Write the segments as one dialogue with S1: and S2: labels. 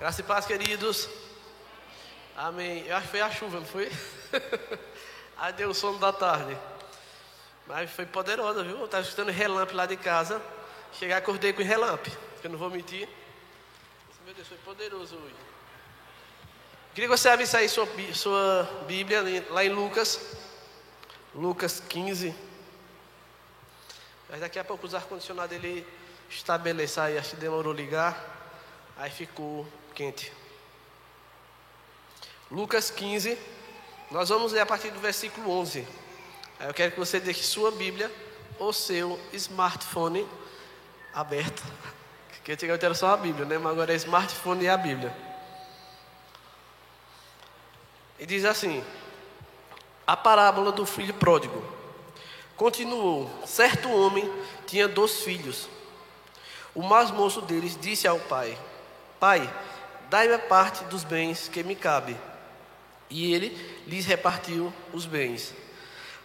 S1: Graça e paz, queridos. Amém. Eu acho que foi a chuva, não foi? Aí deu o sono da tarde. Mas foi poderosa, viu? Eu estava escutando relâmpago lá de casa. Cheguei, acordei com relâmpago, que eu não vou mentir. Meu Deus, foi poderoso hoje. Queria que você abrisse aí sua, sua Bíblia, lá em Lucas. Lucas 15. Mas daqui a pouco os ar-condicionado ele estabelecer aí, acho que demorou ligar. Aí ficou quente. Lucas 15, nós vamos ler a partir do versículo 11. Aí eu quero que você deixe sua Bíblia ou seu smartphone aberto. Que antigamente era só a Bíblia, né? Mas agora é smartphone e a Bíblia. E diz assim: A parábola do filho pródigo. Continuou: Certo homem tinha dois filhos. O mais moço deles disse ao pai: Pai, dai-me a parte dos bens que me cabe. E ele lhes repartiu os bens.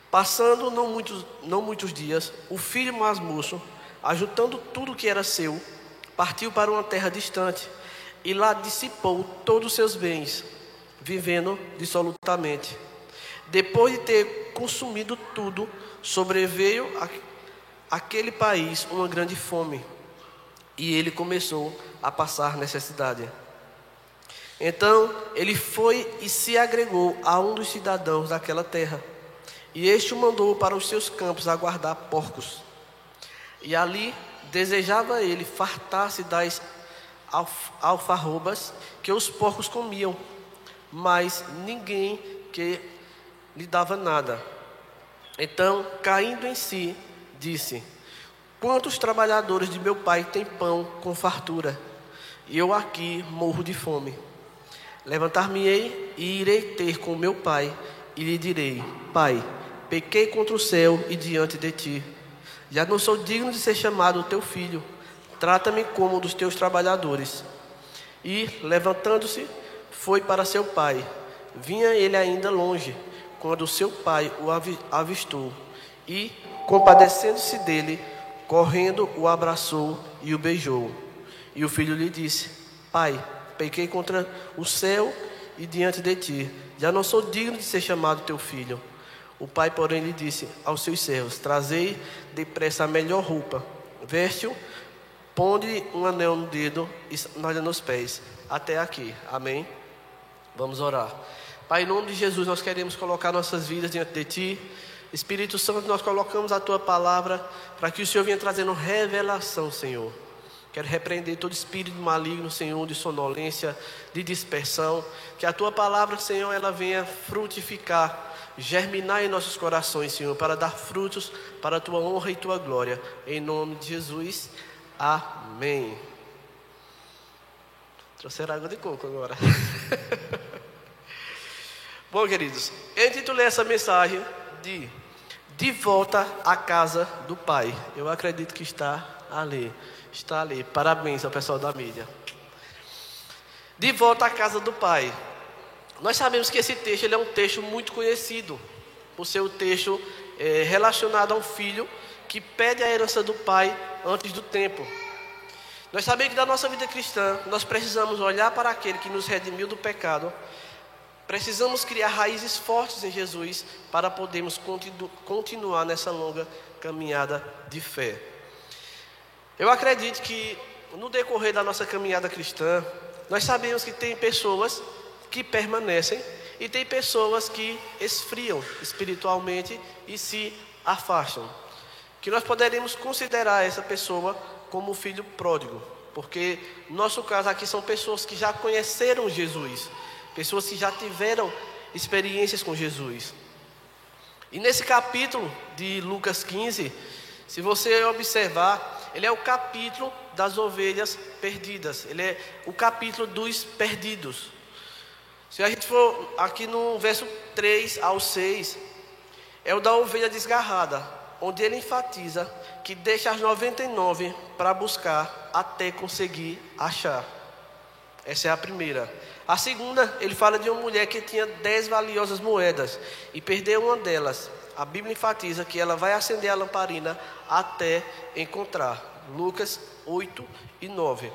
S1: Passando não muitos, não muitos dias, o filho mais moço, ajuntando tudo que era seu, partiu para uma terra distante e lá dissipou todos os seus bens, vivendo dissolutamente. Depois de ter consumido tudo, sobreveio aquele país uma grande fome e ele começou a passar necessidade. Então ele foi e se agregou a um dos cidadãos daquela terra. E este o mandou para os seus campos a guardar porcos. E ali desejava ele fartar-se das alfarrobas que os porcos comiam, mas ninguém que lhe dava nada. Então, caindo em si, disse: Quantos trabalhadores de meu pai têm pão com fartura? E eu aqui morro de fome. Levantar-me-ei e irei ter com meu pai, e lhe direi: Pai, pequei contra o céu e diante de ti. Já não sou digno de ser chamado teu filho. Trata-me como um dos teus trabalhadores. E, levantando-se, foi para seu pai. Vinha ele ainda longe, quando seu pai o avistou, e, compadecendo-se dele, Correndo, o abraçou e o beijou. E o filho lhe disse: Pai, pequei contra o céu e diante de ti. Já não sou digno de ser chamado teu filho. O pai, porém, lhe disse aos seus servos: Trazei depressa a melhor roupa, veste-o, ponde um anel no dedo e sandália nos pés. Até aqui. Amém? Vamos orar. Pai, em nome de Jesus, nós queremos colocar nossas vidas diante de ti. Espírito Santo, nós colocamos a tua palavra para que o Senhor venha trazendo revelação, Senhor. Quero repreender todo espírito maligno, Senhor, de sonolência, de dispersão. Que a tua palavra, Senhor, ela venha frutificar, germinar em nossos corações, Senhor, para dar frutos para a tua honra e tua glória. Em nome de Jesus. Amém. Trouxeram água de coco agora. Bom, queridos, eu intitulei essa mensagem de de volta à casa do Pai. Eu acredito que está ali. Está ali. Parabéns ao pessoal da mídia. De volta à casa do Pai. Nós sabemos que esse texto é um texto muito conhecido, por ser um texto é, relacionado a um filho que pede a herança do pai antes do tempo. Nós sabemos que da nossa vida cristã, nós precisamos olhar para aquele que nos redimiu do pecado Precisamos criar raízes fortes em Jesus para podermos continu continuar nessa longa caminhada de fé. Eu acredito que no decorrer da nossa caminhada cristã, nós sabemos que tem pessoas que permanecem e tem pessoas que esfriam espiritualmente e se afastam. Que nós poderemos considerar essa pessoa como filho pródigo, porque no nosso caso aqui são pessoas que já conheceram Jesus pessoas que já tiveram experiências com Jesus. E nesse capítulo de Lucas 15, se você observar, ele é o capítulo das ovelhas perdidas, ele é o capítulo dos perdidos. Se a gente for aqui no verso 3 ao 6, é o da ovelha desgarrada, onde ele enfatiza que deixa as 99 para buscar até conseguir achar. Essa é a primeira. A segunda, ele fala de uma mulher que tinha dez valiosas moedas e perdeu uma delas. A Bíblia enfatiza que ela vai acender a lamparina até encontrar. Lucas 8 e 9.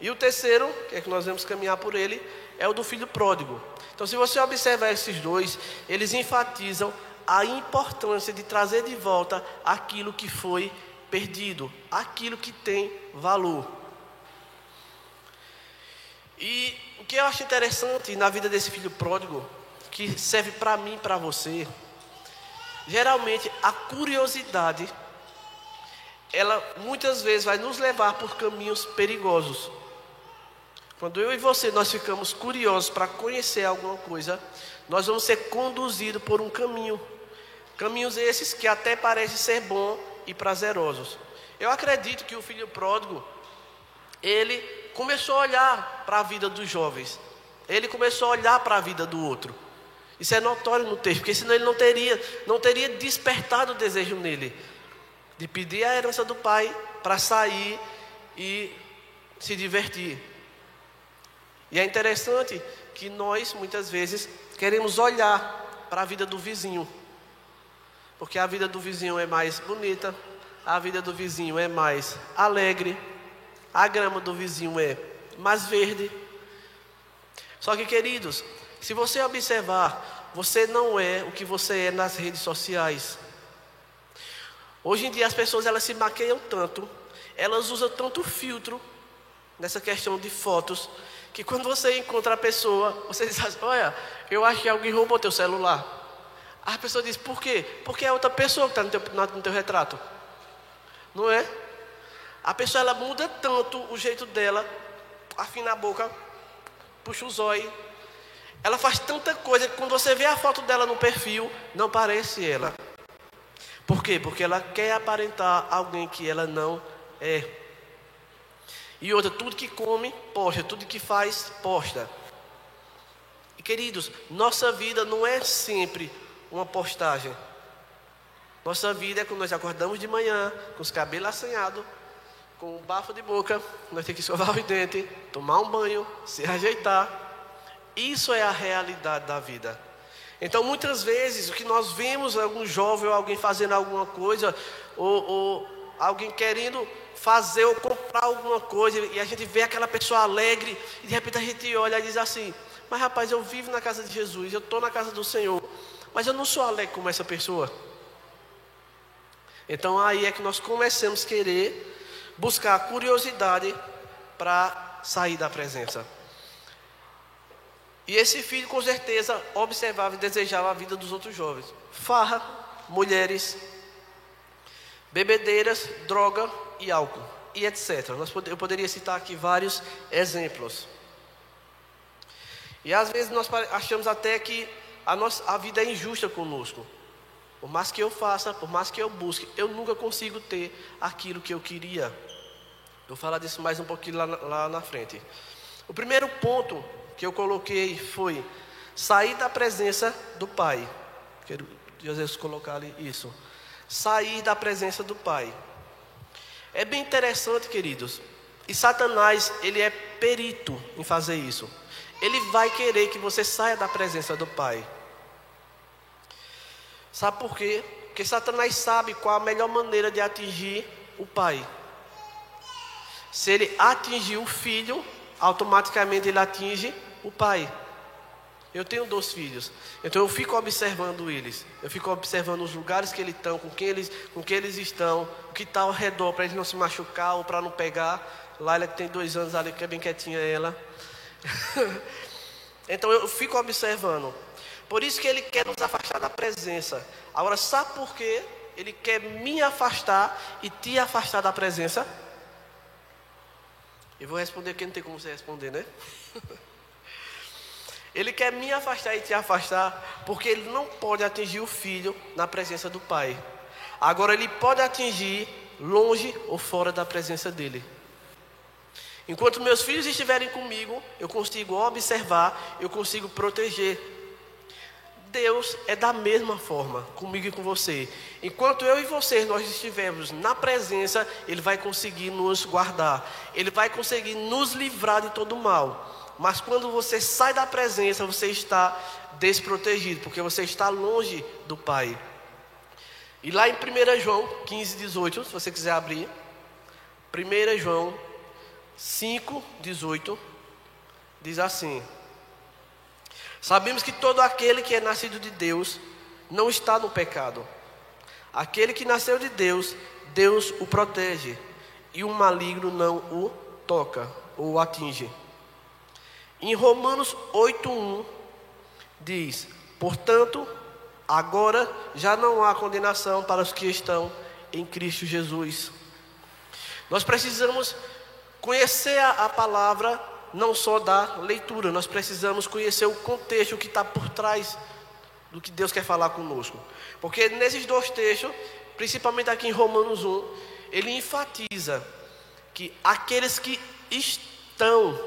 S1: E o terceiro, que é que nós vamos caminhar por ele, é o do filho pródigo. Então, se você observar esses dois, eles enfatizam a importância de trazer de volta aquilo que foi perdido, aquilo que tem valor. E o que eu acho interessante na vida desse filho pródigo, que serve para mim e para você, geralmente a curiosidade, ela muitas vezes vai nos levar por caminhos perigosos. Quando eu e você nós ficamos curiosos para conhecer alguma coisa, nós vamos ser conduzidos por um caminho. Caminhos esses que até parecem ser bons e prazerosos. Eu acredito que o filho pródigo, ele começou a olhar para a vida dos jovens. Ele começou a olhar para a vida do outro. Isso é notório no texto, porque senão ele não teria, não teria despertado o desejo nele de pedir a herança do pai para sair e se divertir. E é interessante que nós muitas vezes queremos olhar para a vida do vizinho, porque a vida do vizinho é mais bonita, a vida do vizinho é mais alegre, a grama do vizinho é mais verde. Só que, queridos, se você observar, você não é o que você é nas redes sociais. Hoje em dia as pessoas elas se maqueiam tanto, elas usam tanto filtro nessa questão de fotos, que quando você encontra a pessoa, você diz assim, olha, eu acho que alguém roubou teu celular. A pessoa diz, por quê? Porque é outra pessoa que está no no teu retrato. Não é? A pessoa ela muda tanto o jeito dela, afina a boca, puxa o zóio. Ela faz tanta coisa que quando você vê a foto dela no perfil, não parece ela. Por quê? Porque ela quer aparentar alguém que ela não é. E outra, tudo que come, posta, tudo que faz, posta. E queridos, nossa vida não é sempre uma postagem. Nossa vida é quando nós acordamos de manhã, com os cabelos assanhados, com um bafo de boca, nós temos que escovar os dentes, tomar um banho, se ajeitar. Isso é a realidade da vida. Então, muitas vezes, o que nós vemos algum jovem ou alguém fazendo alguma coisa, ou, ou alguém querendo fazer ou comprar alguma coisa, e a gente vê aquela pessoa alegre, e de repente a gente olha e diz assim: Mas rapaz, eu vivo na casa de Jesus, eu estou na casa do Senhor, mas eu não sou alegre como essa pessoa. Então aí é que nós começamos a querer buscar curiosidade para sair da presença. E esse filho, com certeza, observava e desejava a vida dos outros jovens: farra, mulheres, bebedeiras, droga e álcool, e etc. Eu poderia citar aqui vários exemplos. E às vezes nós achamos até que a, nossa, a vida é injusta conosco. Por mais que eu faça, por mais que eu busque, eu nunca consigo ter aquilo que eu queria. Eu vou falar disso mais um pouquinho lá, lá na frente. O primeiro ponto que eu coloquei foi sair da presença do Pai. Quero vezes colocar ali isso. Sair da presença do Pai. É bem interessante, queridos. E Satanás, ele é perito em fazer isso. Ele vai querer que você saia da presença do Pai. Sabe por quê? Porque Satanás sabe qual a melhor maneira de atingir o Pai. Se ele atingir o filho, automaticamente ele atinge o pai. Eu tenho dois filhos, então eu fico observando eles. Eu fico observando os lugares que eles estão, com quem eles, com quem eles estão, o que está ao redor para eles não se machucar ou para não pegar. Laila que tem dois anos ali, que é bem quietinha ela. então eu fico observando. Por isso que ele quer nos afastar da presença. Agora, sabe por quê? Ele quer me afastar e te afastar da presença? Eu vou responder que não tem como você responder, né? ele quer me afastar e te afastar, porque ele não pode atingir o filho na presença do pai. Agora ele pode atingir longe ou fora da presença dele. Enquanto meus filhos estiverem comigo, eu consigo observar, eu consigo proteger. Deus é da mesma forma comigo e com você. Enquanto eu e você nós estivermos na presença, Ele vai conseguir nos guardar. Ele vai conseguir nos livrar de todo mal. Mas quando você sai da presença, você está desprotegido, porque você está longe do Pai. E lá em 1 João 15, 18, se você quiser abrir. 1 João 5, 18, diz assim: Sabemos que todo aquele que é nascido de Deus não está no pecado. Aquele que nasceu de Deus, Deus o protege, e o maligno não o toca ou o atinge. Em Romanos 8:1 diz: Portanto, agora já não há condenação para os que estão em Cristo Jesus. Nós precisamos conhecer a, a palavra não só da leitura, nós precisamos conhecer o contexto que está por trás do que Deus quer falar conosco. Porque nesses dois textos, principalmente aqui em Romanos 1, ele enfatiza que aqueles que estão,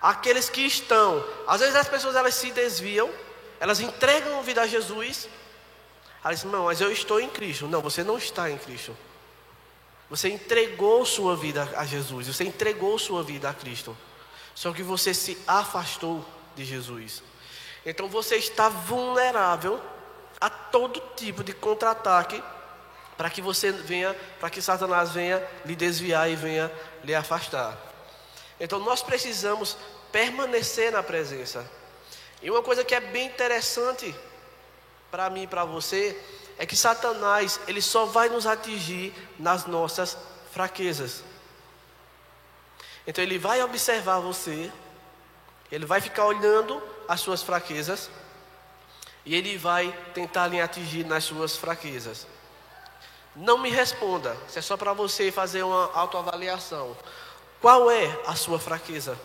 S1: aqueles que estão, às vezes as pessoas elas se desviam, elas entregam a vida a Jesus, elas dizem, não, mas eu estou em Cristo. Não, você não está em Cristo. Você entregou sua vida a Jesus, você entregou sua vida a Cristo. Só que você se afastou de Jesus. Então você está vulnerável a todo tipo de contra-ataque para que você venha, para que Satanás venha lhe desviar e venha lhe afastar. Então nós precisamos permanecer na presença. E uma coisa que é bem interessante para mim e para você é que Satanás, ele só vai nos atingir nas nossas fraquezas. Então ele vai observar você, ele vai ficar olhando as suas fraquezas e ele vai tentar lhe atingir nas suas fraquezas. Não me responda, isso é só para você fazer uma autoavaliação. Qual é a sua fraqueza?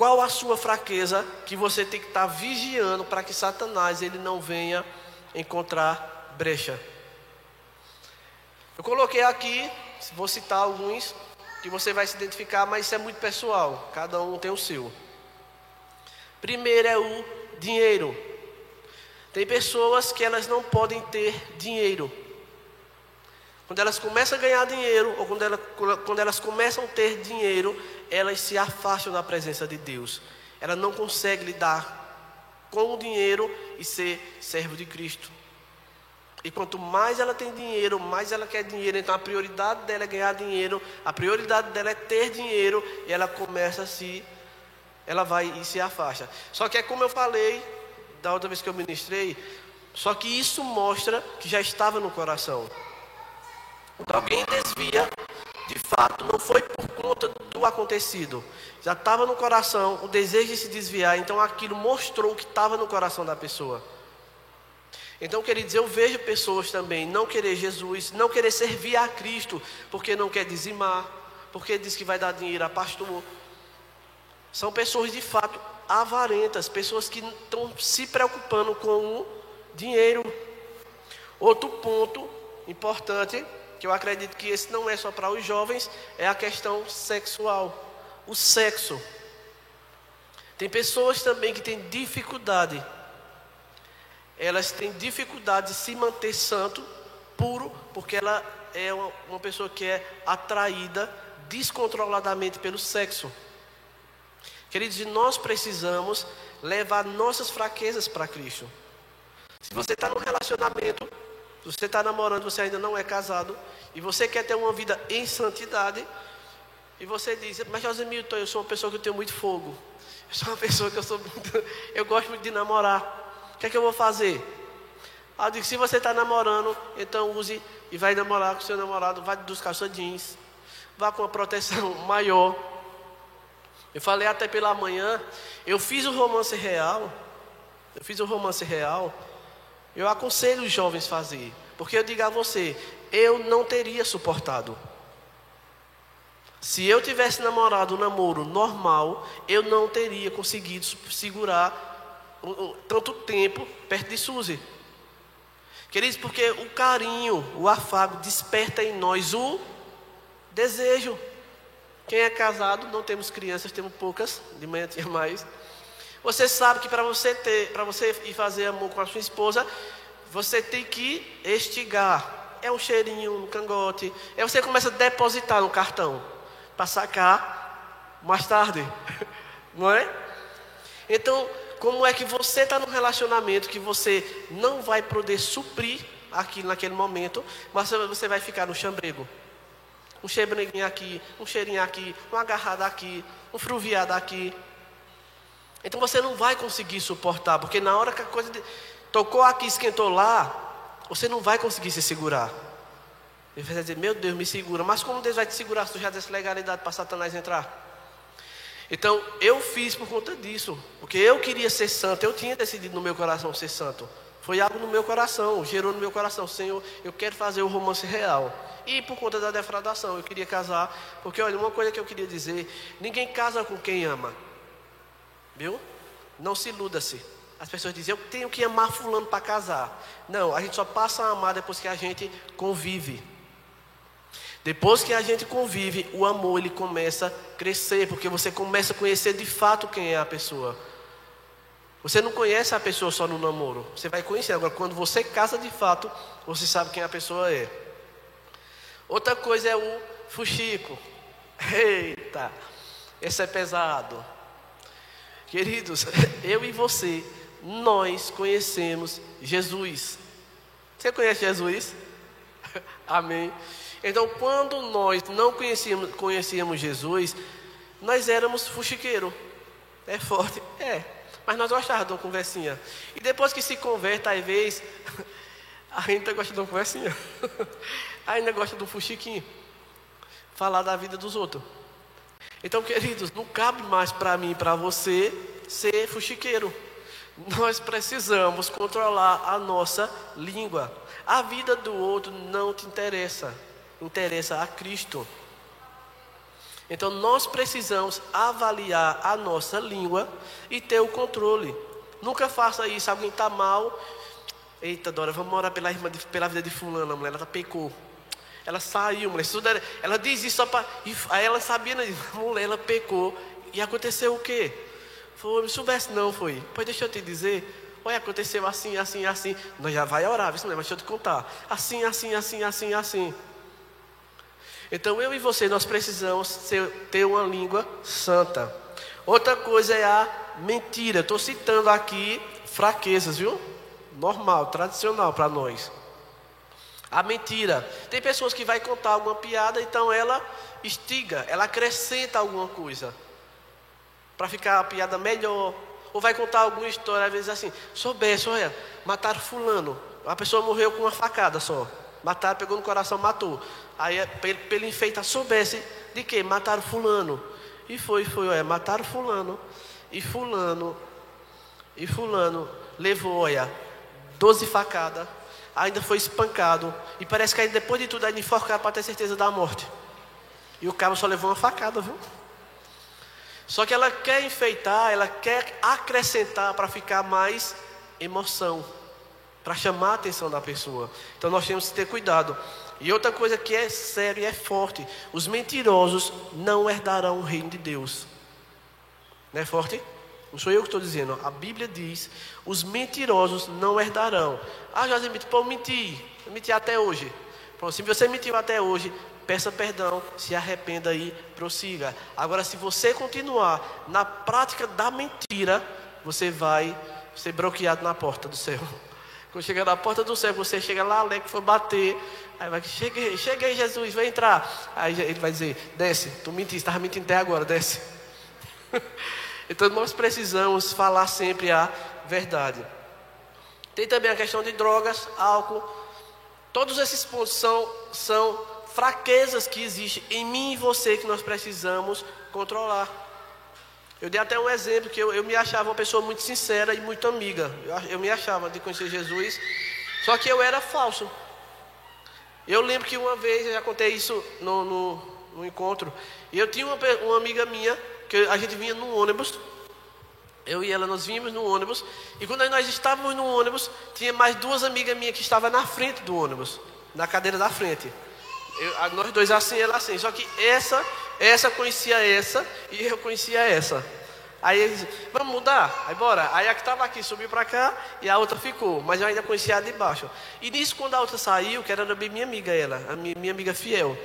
S1: Qual a sua fraqueza que você tem que estar tá vigiando para que Satanás ele não venha encontrar brecha? Eu coloquei aqui, vou citar alguns que você vai se identificar, mas isso é muito pessoal, cada um tem o seu. Primeiro é o dinheiro. Tem pessoas que elas não podem ter dinheiro. Quando elas começam a ganhar dinheiro, ou quando, ela, quando elas começam a ter dinheiro, elas se afastam da presença de Deus. Ela não consegue lidar com o dinheiro e ser servo de Cristo. E quanto mais ela tem dinheiro, mais ela quer dinheiro. Então a prioridade dela é ganhar dinheiro, a prioridade dela é ter dinheiro, e ela começa a se. Ela vai e se afasta. Só que é como eu falei da outra vez que eu ministrei, só que isso mostra que já estava no coração. Quando alguém desvia, de fato, não foi por conta do acontecido. Já estava no coração o desejo de se desviar, então aquilo mostrou que estava no coração da pessoa. Então, queridos, eu vejo pessoas também não querer Jesus, não querer servir a Cristo, porque não quer dizimar, porque diz que vai dar dinheiro a pastor. São pessoas de fato avarentas, pessoas que estão se preocupando com o dinheiro. Outro ponto importante que eu acredito que esse não é só para os jovens, é a questão sexual. O sexo. Tem pessoas também que têm dificuldade. Elas têm dificuldade de se manter santo, puro, porque ela é uma, pessoa que é atraída descontroladamente pelo sexo. Queridos, nós precisamos levar nossas fraquezas para Cristo. Se você está no relacionamento, se você está namorando, você ainda não é casado, e você quer ter uma vida em santidade, e você diz, mas José Milton, eu sou uma pessoa que eu tenho muito fogo. Eu sou uma pessoa que eu sou muito, eu gosto muito de namorar. O que é que eu vou fazer? Ah, eu digo, se você está namorando, então use e vai namorar com seu namorado, vai dos calça jeans, vá com uma proteção maior. Eu falei até pela manhã, eu fiz o romance real, eu fiz o romance real, eu aconselho os jovens a fazer, porque eu digo a você, eu não teria suportado. Se eu tivesse namorado um namoro normal, eu não teria conseguido segurar tanto tempo perto de Suzy. Queridos, porque o carinho, o afago desperta em nós o desejo. Quem é casado, não temos crianças, temos poucas, de manhã tinha mais. Você sabe que para você ter, para você ir fazer amor com a sua esposa, você tem que estigar. É um cheirinho no cangote. Aí você começa a depositar no cartão para sacar mais tarde, não é? Então, como é que você está num relacionamento que você não vai poder suprir aquilo naquele momento, mas você vai ficar no chambrego. Um chambreguinho aqui, um cheirinho aqui, uma agarrada aqui, um fruviado aqui. Então você não vai conseguir suportar, porque na hora que a coisa de... tocou aqui, esquentou lá, você não vai conseguir se segurar. Ele vai dizer, meu Deus, me segura. Mas como Deus vai te segurar se tu já desse legalidade para Satanás entrar? Então, eu fiz por conta disso. Porque eu queria ser santo. Eu tinha decidido no meu coração ser santo. Foi algo no meu coração, gerou no meu coração, Senhor, eu quero fazer o romance real. E por conta da defraudação, eu queria casar. Porque, olha, uma coisa que eu queria dizer: ninguém casa com quem ama. Viu? Não se iluda-se. As pessoas dizem, eu tenho que amar fulano para casar. Não, a gente só passa a amar depois que a gente convive. Depois que a gente convive, o amor ele começa a crescer, porque você começa a conhecer de fato quem é a pessoa. Você não conhece a pessoa só no namoro, você vai conhecer. Agora, quando você casa de fato, você sabe quem a pessoa é. Outra coisa é o fuxico. Eita, esse é pesado. Queridos, eu e você, nós conhecemos Jesus. Você conhece Jesus? Amém. Então, quando nós não conhecíamos, conhecíamos Jesus, nós éramos fuxiqueiro. É forte? É. Mas nós gostávamos de uma conversinha. E depois que se converte, às vezes, ainda gosta de uma conversinha. ainda gosta do fuxiquinho. Falar da vida dos outros. Então, queridos, não cabe mais para mim e para você ser fuxiqueiro. Nós precisamos controlar a nossa língua. A vida do outro não te interessa interessa a Cristo. Então nós precisamos avaliar a nossa língua e ter o controle. Nunca faça isso, alguém está mal. Eita, Dora, vamos orar pela, irmã de, pela vida de fulana, mulher, ela tá pecou. Ela saiu, mulher. Ela, diz isso só para. Aí ela sabia, né? mulher, ela pecou. E aconteceu o quê? Foi, me soubesse não, foi. Pois deixa eu te dizer. Olha, aconteceu assim, assim, assim. Nós já vai orar, mas deixa eu te contar. Assim, assim, assim, assim, assim. Então eu e você nós precisamos ter uma língua santa. Outra coisa é a mentira. Estou citando aqui fraquezas, viu? Normal, tradicional para nós. A mentira. Tem pessoas que vai contar alguma piada, então ela estiga, ela acrescenta alguma coisa para ficar a piada melhor. Ou vai contar alguma história, às vezes assim, soubesse, olha, mataram fulano. A pessoa morreu com uma facada só. Mataram, pegou no coração, matou. Aí, é, para ele enfeitar, soubesse de que? Mataram fulano. E foi, foi, olha, mataram fulano. E fulano, e fulano levou, olha, 12 facadas. Ainda foi espancado. E parece que aí, depois de tudo, ainda enforcaram para ter certeza da morte. E o cabo só levou uma facada, viu? Só que ela quer enfeitar, ela quer acrescentar para ficar mais emoção para chamar a atenção da pessoa. Então nós temos que ter cuidado. E outra coisa que é séria e é forte: os mentirosos não herdarão o reino de Deus. Não é forte? Não sou eu que estou dizendo. A Bíblia diz: os mentirosos não herdarão. Ah, José, pô, menti. Eu menti até hoje. Pronto, se você mentiu até hoje, peça perdão, se arrependa e prossiga. Agora, se você continuar na prática da mentira, você vai ser bloqueado na porta do céu. Quando chega na porta do céu, você chega lá, alegre, for bater. Aí vai, cheguei, cheguei, Jesus, vai entrar. Aí ele vai dizer, desce, tu mentiste, estava mentindo até agora, desce. então nós precisamos falar sempre a verdade. Tem também a questão de drogas, álcool. Todos esses pontos são, são fraquezas que existem em mim e você que nós precisamos controlar. Eu dei até um exemplo que eu, eu me achava uma pessoa muito sincera e muito amiga. Eu, eu me achava de conhecer Jesus, só que eu era falso. Eu lembro que uma vez, eu já contei isso no, no, no encontro, eu tinha uma, uma amiga minha, que a gente vinha no ônibus, eu e ela, nós vínhamos no ônibus, e quando nós estávamos no ônibus, tinha mais duas amigas minhas que estavam na frente do ônibus, na cadeira da frente. Eu, nós dois assim, ela assim. Só que essa, essa conhecia essa e eu conhecia essa. Aí eles, vamos mudar? Aí bora. Aí a que estava aqui subiu para cá e a outra ficou. Mas eu ainda conhecia a de baixo. E nisso, quando a outra saiu, que era minha amiga, ela, a minha, minha amiga fiel.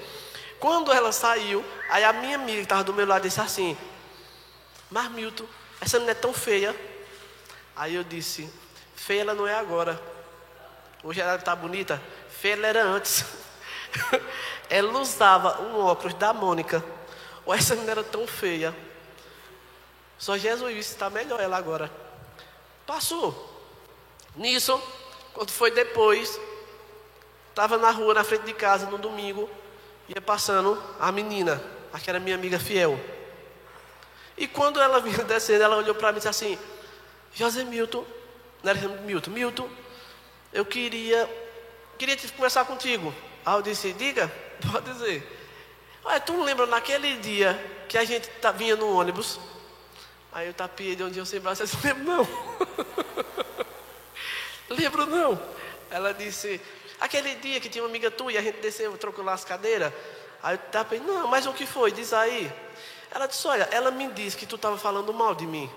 S1: Quando ela saiu, aí a minha amiga que estava do meu lado disse assim: Mas Milton, essa não é tão feia. Aí eu disse: Feia ela não é agora. Hoje ela está bonita. Feia ela era antes. ela usava um óculos da Mônica. Ou essa menina era tão feia. Só Jesus está melhor ela agora. Passou. Nisso, quando foi depois, estava na rua, na frente de casa, no domingo, ia passando a menina, aquela minha amiga fiel. E quando ela vinha descendo, ela olhou para mim e disse assim: José Milton, não era Milton, Milton, eu queria, queria conversar contigo. Aí eu disse: Diga, pode dizer. Olha, tu lembra naquele dia que a gente tá, vinha no ônibus? Aí eu tapiei de onde eu sem braço, Lembro não. lembro não. Ela disse: Aquele dia que tinha uma amiga tua e a gente desceu, trocou lá as cadeiras. Aí eu tapei: Não, mas o que foi? Diz aí. Ela disse: Olha, ela me disse que tu estava falando mal de mim.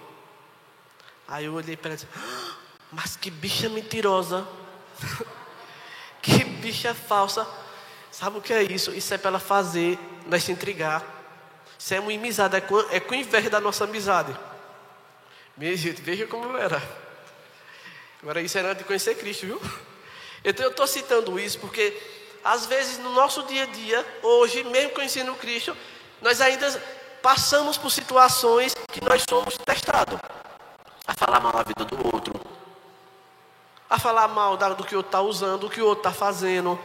S1: Aí eu olhei para ela e disse: ah, Mas que bicha mentirosa. que bicha falsa. Sabe o que é isso? Isso é para ela fazer nós se intrigar. Isso é uma amizade, é com, é com inveja da nossa amizade. Minha gente, veja como era. Agora isso era de conhecer Cristo, viu? Então eu estou citando isso porque às vezes no nosso dia a dia, hoje, mesmo conhecendo Cristo, nós ainda passamos por situações que nós somos testados a falar mal da vida do outro, a falar mal do que o outro está usando, do que o outro está fazendo.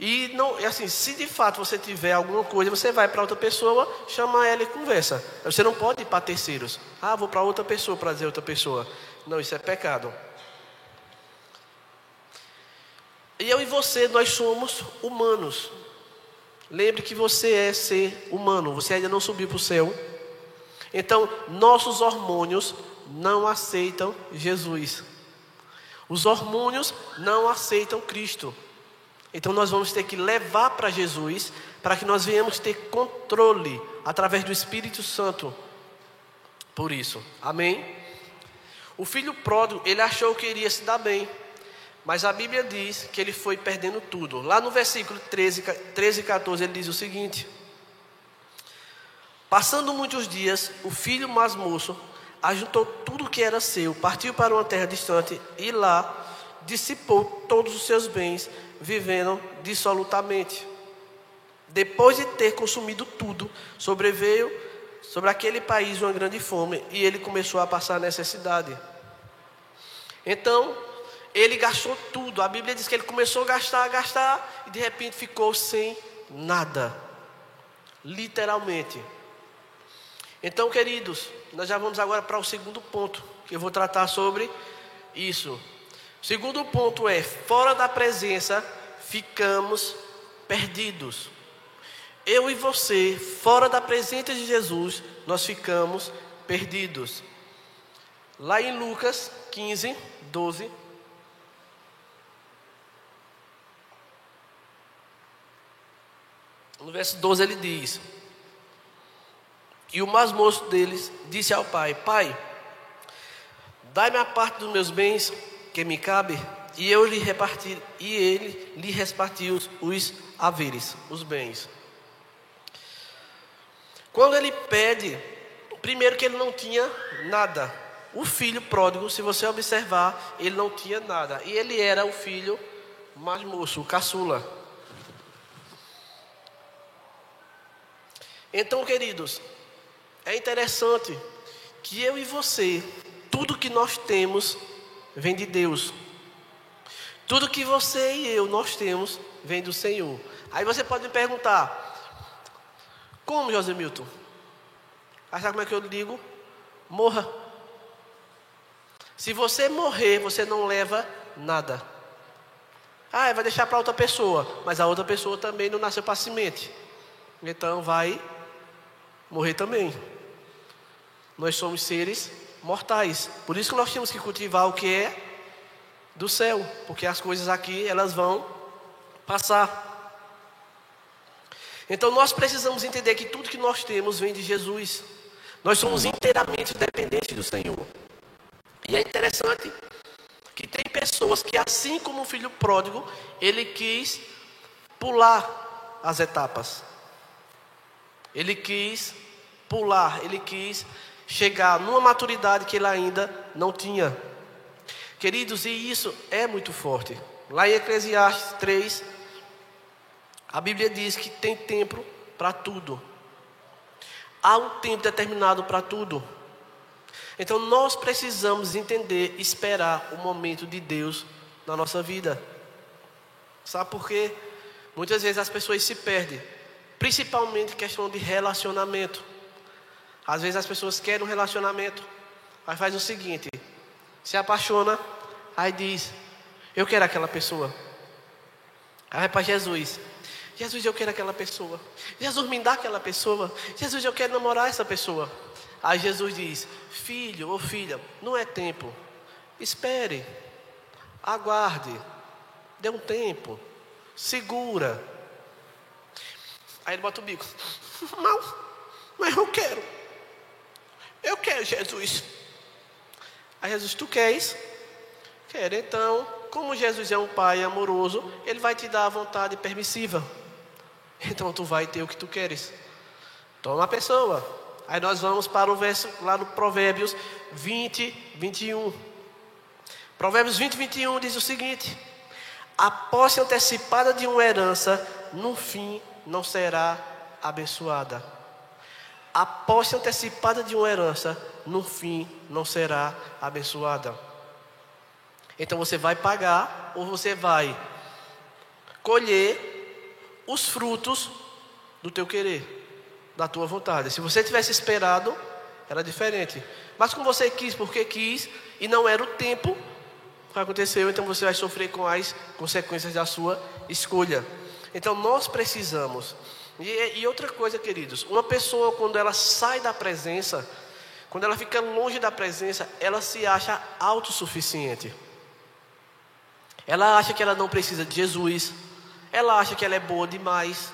S1: E não, assim, se de fato você tiver alguma coisa, você vai para outra pessoa, chama ela e conversa. Você não pode ir para terceiros. Ah, vou para outra pessoa para dizer outra pessoa. Não, isso é pecado. E eu e você, nós somos humanos. Lembre que você é ser humano, você ainda não subiu para o céu. Então, nossos hormônios não aceitam Jesus. Os hormônios não aceitam Cristo. Então, nós vamos ter que levar para Jesus para que nós venhamos ter controle através do Espírito Santo. Por isso, amém? O filho pródigo, ele achou que iria se dar bem. Mas a Bíblia diz que ele foi perdendo tudo. Lá no versículo 13, 13 e 14, ele diz o seguinte: Passando muitos dias, o filho mais moço ajuntou tudo o que era seu, partiu para uma terra distante e lá dissipou todos os seus bens, vivendo dissolutamente. Depois de ter consumido tudo, sobreveio sobre aquele país uma grande fome e ele começou a passar necessidade. Então, ele gastou tudo. A Bíblia diz que ele começou a gastar, a gastar e de repente ficou sem nada. Literalmente. Então, queridos, nós já vamos agora para o segundo ponto, que eu vou tratar sobre isso. O segundo ponto é: fora da presença, ficamos perdidos. Eu e você, fora da presença de Jesus, nós ficamos perdidos. Lá em Lucas 15, 12, No verso 12 ele diz: E o mais moço deles disse ao pai: Pai, dai-me a parte dos meus bens que me cabe, e eu lhe reparti, e ele lhe repartiu os, os haveres, os bens. Quando ele pede, primeiro que ele não tinha nada. O filho pródigo, se você observar, ele não tinha nada. E ele era o filho mais moço, o caçula. Então, queridos, é interessante que eu e você, tudo que nós temos vem de Deus. Tudo que você e eu nós temos vem do Senhor. Aí você pode me perguntar: Como, José Milton? Aí sabe como é que eu digo? Morra. Se você morrer, você não leva nada. Ah, vai deixar para outra pessoa, mas a outra pessoa também não nasceu para semente. Então vai morrer também. Nós somos seres mortais. Por isso que nós temos que cultivar o que é do céu, porque as coisas aqui elas vão passar. Então nós precisamos entender que tudo que nós temos vem de Jesus. Nós somos inteiramente dependentes do Senhor. E é interessante que tem pessoas que, assim como o filho pródigo, ele quis pular as etapas. Ele quis pular, ele quis chegar numa maturidade que ele ainda não tinha. Queridos, e isso é muito forte. Lá em Eclesiastes 3, a Bíblia diz que tem tempo para tudo. Há um tempo determinado para tudo. Então nós precisamos entender, esperar o momento de Deus na nossa vida. Sabe por quê? Muitas vezes as pessoas se perdem, principalmente questão de relacionamento. Às vezes as pessoas querem um relacionamento, mas faz o seguinte: se apaixona, aí diz, eu quero aquela pessoa. Aí vai para Jesus. Jesus, eu quero aquela pessoa. Jesus, me dá aquela pessoa. Jesus, eu quero namorar essa pessoa. Aí Jesus diz: Filho ou filha, não é tempo. Espere, aguarde, dê um tempo, segura. Aí ele bota o bico: Não, mas eu quero. Eu quero, Jesus. Aí Jesus, tu queres? Quero. Então, como Jesus é um pai amoroso, ele vai te dar a vontade permissiva. Então tu vai ter o que tu queres. Toma a pessoa. Aí nós vamos para o verso lá no Provérbios 20, 21. Provérbios 20, 21 diz o seguinte: A posse antecipada de uma herança, no fim, não será abençoada. A posse antecipada de uma herança, no fim, não será abençoada. Então você vai pagar ou você vai colher os frutos do teu querer, da tua vontade. Se você tivesse esperado, era diferente. Mas como você quis porque quis e não era o tempo que aconteceu, então você vai sofrer com as consequências da sua escolha. Então nós precisamos. E, e outra coisa, queridos, uma pessoa quando ela sai da presença, quando ela fica longe da presença, ela se acha autossuficiente. Ela acha que ela não precisa de Jesus. Ela acha que ela é boa demais.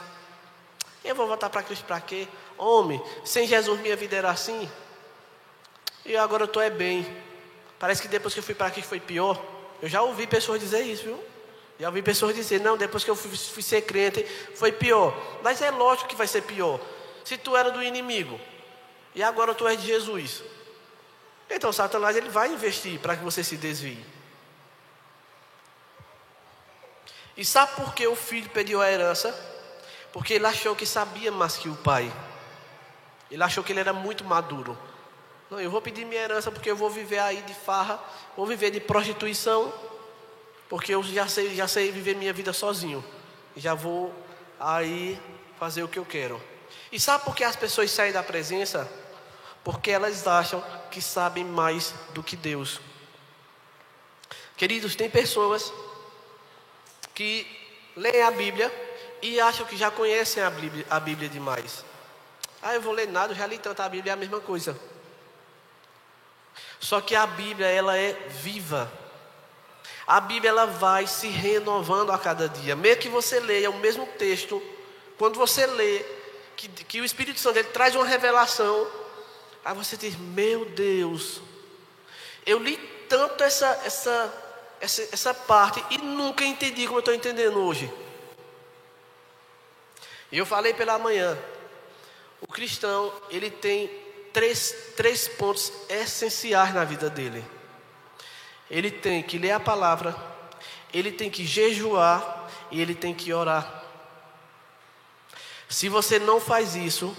S1: Eu vou voltar para Cristo para quê? Homem, sem Jesus minha vida era assim. E agora eu estou é bem. Parece que depois que eu fui para aqui foi pior. Eu já ouvi pessoas dizer isso, viu? Já ouvi pessoas dizer, não, depois que eu fui, fui ser crente, foi pior. Mas é lógico que vai ser pior. Se tu era do inimigo e agora tu és de Jesus. Então Satanás ele vai investir para que você se desvie. E sabe por que o filho pediu a herança? Porque ele achou que sabia mais que o pai. Ele achou que ele era muito maduro. Não, eu vou pedir minha herança porque eu vou viver aí de farra, vou viver de prostituição, porque eu já sei, já sei viver minha vida sozinho. Já vou aí fazer o que eu quero. E sabe por que as pessoas saem da presença? Porque elas acham que sabem mais do que Deus. Queridos, tem pessoas que leem a Bíblia e acham que já conhecem a Bíblia, a Bíblia demais. Ah, eu vou ler nada, eu já li tanto a Bíblia, é a mesma coisa. Só que a Bíblia, ela é viva. A Bíblia, ela vai se renovando a cada dia. Mesmo que você leia o mesmo texto, quando você lê, que, que o Espírito Santo ele traz uma revelação, aí você diz: Meu Deus, eu li tanto essa, essa essa, essa parte e nunca entendi como eu estou entendendo hoje. E eu falei pela manhã, o cristão ele tem três, três pontos essenciais na vida dele. Ele tem que ler a palavra, ele tem que jejuar e ele tem que orar. Se você não faz isso,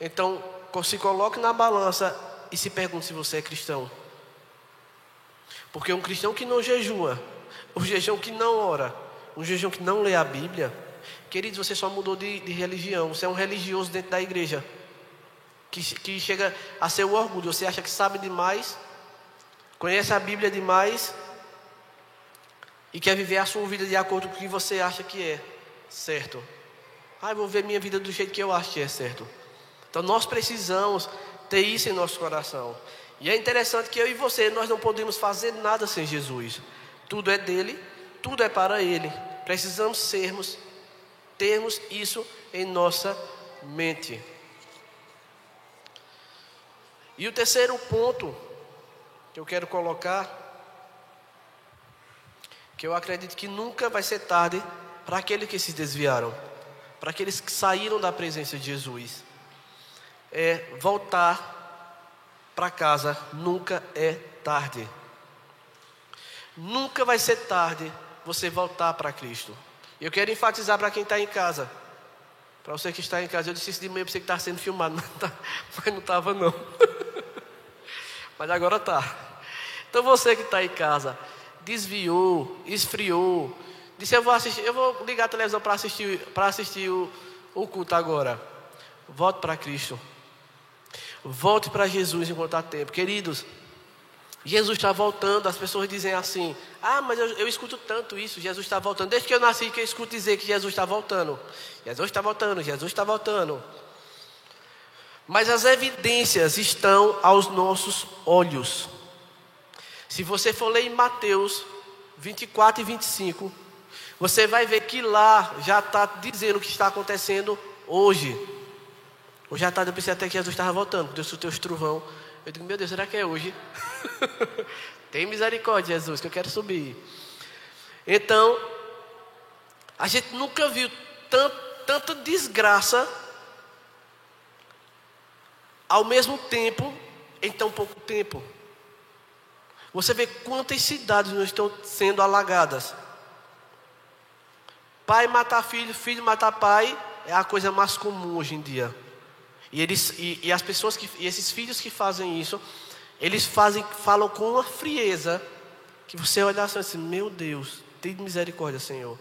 S1: então se coloque na balança e se pergunte se você é cristão. Porque um cristão que não jejua, um jejum que não ora, um jejum que não lê a Bíblia, queridos, você só mudou de, de religião. Você é um religioso dentro da igreja. Que, que chega a ser o orgulho. Você acha que sabe demais, conhece a Bíblia demais e quer viver a sua vida de acordo com o que você acha que é certo. Ah, eu vou ver minha vida do jeito que eu acho que é certo. Então nós precisamos ter isso em nosso coração. E é interessante que eu e você, nós não podemos fazer nada sem Jesus. Tudo é dele, tudo é para ele. Precisamos sermos, termos isso em nossa mente. E o terceiro ponto que eu quero colocar, que eu acredito que nunca vai ser tarde para aqueles que se desviaram, para aqueles que saíram da presença de Jesus, é voltar para casa nunca é tarde. Nunca vai ser tarde você voltar para Cristo. Eu quero enfatizar para quem está em casa. Para você que está em casa, eu disse isso de manhã para você que está sendo filmado, mas não estava não. mas agora está. Então você que está em casa, desviou, esfriou, disse eu vou assistir, eu vou ligar a televisão para assistir, para assistir o, o culto agora. Volte para Cristo. Volte para Jesus enquanto há tempo. Queridos, Jesus está voltando. As pessoas dizem assim: Ah, mas eu, eu escuto tanto isso. Jesus está voltando. Desde que eu nasci, que eu escuto dizer que Jesus está voltando. Jesus está voltando. Jesus está voltando. Mas as evidências estão aos nossos olhos. Se você for ler em Mateus 24 e 25, você vai ver que lá já está dizendo o que está acontecendo hoje. Hoje à tarde eu pensei até que Jesus estava voltando. Deus o teu trovão. Eu digo, meu Deus, será que é hoje? Tem misericórdia, Jesus, que eu quero subir. Então, a gente nunca viu tanta desgraça ao mesmo tempo em tão pouco tempo. Você vê quantas cidades não estão sendo alagadas. Pai matar filho, filho matar pai é a coisa mais comum hoje em dia. E, eles, e, e as pessoas que, e esses filhos que fazem isso, eles fazem, falam com uma frieza que você olha assim, assim meu Deus, tem misericórdia, Senhor.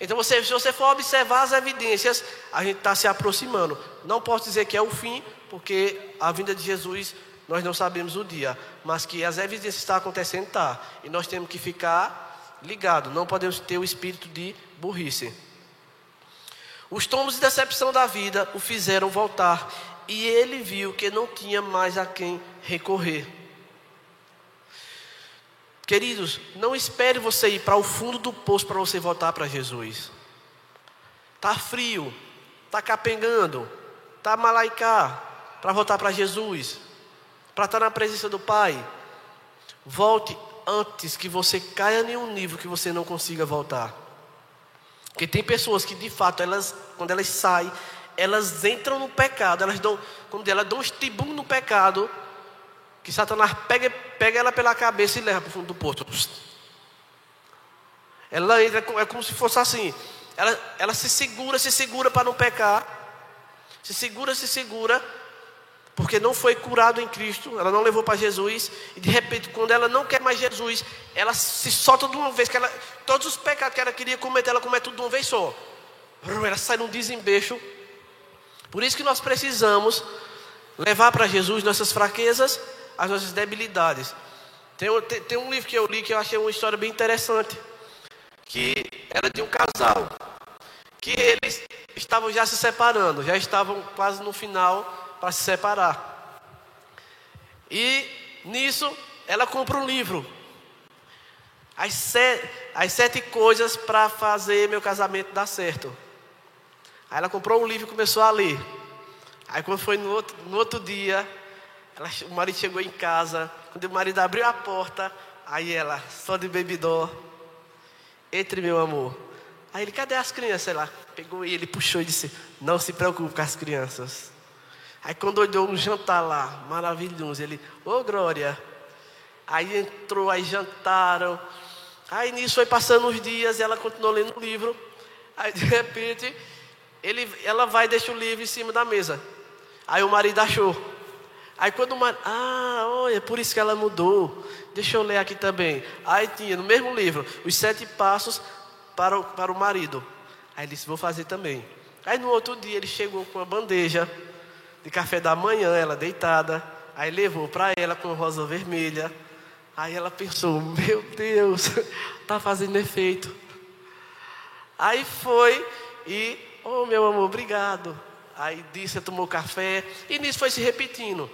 S1: Então, você, se você for observar as evidências, a gente está se aproximando. Não posso dizer que é o fim, porque a vinda de Jesus nós não sabemos o dia, mas que as evidências estão acontecendo, tá. E nós temos que ficar ligado. Não podemos ter o espírito de burrice. Os tombos de decepção da vida o fizeram voltar, e ele viu que não tinha mais a quem recorrer. Queridos, não espere você ir para o fundo do poço para você voltar para Jesus. Tá frio, tá capengando, tá malaicá para voltar para Jesus, para estar na presença do Pai. Volte antes que você caia em um nível que você não consiga voltar. Porque tem pessoas que de fato elas, quando elas saem, elas entram no pecado, elas dão, quando elas dão um estibum no pecado, que Satanás pega, pega ela pela cabeça e leva para o fundo do poço. Ela entra, é como se fosse assim. Ela, ela se segura, se segura para não pecar. Se segura, se segura porque não foi curado em Cristo, ela não levou para Jesus, e de repente, quando ela não quer mais Jesus, ela se solta de uma vez, que ela, todos os pecados que ela queria cometer, ela comete tudo de uma vez só. Ela sai num desembeixo. Por isso que nós precisamos levar para Jesus nossas fraquezas, as nossas debilidades. Tem, tem, tem um livro que eu li que eu achei uma história bem interessante, que era de um casal, que eles estavam já se separando, já estavam quase no final para se separar. E nisso ela compra um livro. As, sete, as sete coisas para fazer meu casamento dar certo. Aí ela comprou um livro e começou a ler. Aí quando foi no outro, no outro dia, ela, o marido chegou em casa. Quando o marido abriu a porta, aí ela, só de bebidó. Entre meu amor. Aí ele, cadê as crianças? Sei lá, pegou ele, puxou e disse: Não se preocupe com as crianças. Aí quando olhou um jantar lá, maravilhoso, ele, ô oh, Glória. Aí entrou, aí jantaram. Aí nisso foi passando os dias, ela continuou lendo o livro. Aí de repente, ele, ela vai e deixa o livro em cima da mesa. Aí o marido achou. Aí quando o marido, ah, olha, por isso que ela mudou. Deixa eu ler aqui também. Aí tinha no mesmo livro, os sete passos para o, para o marido. Aí ele disse, vou fazer também. Aí no outro dia ele chegou com uma bandeja de café da manhã, ela deitada. Aí levou para ela com rosa vermelha. Aí ela pensou: Meu Deus, tá fazendo efeito. Aí foi e, oh meu amor, obrigado. Aí disse, tomou café. E nisso foi se repetindo.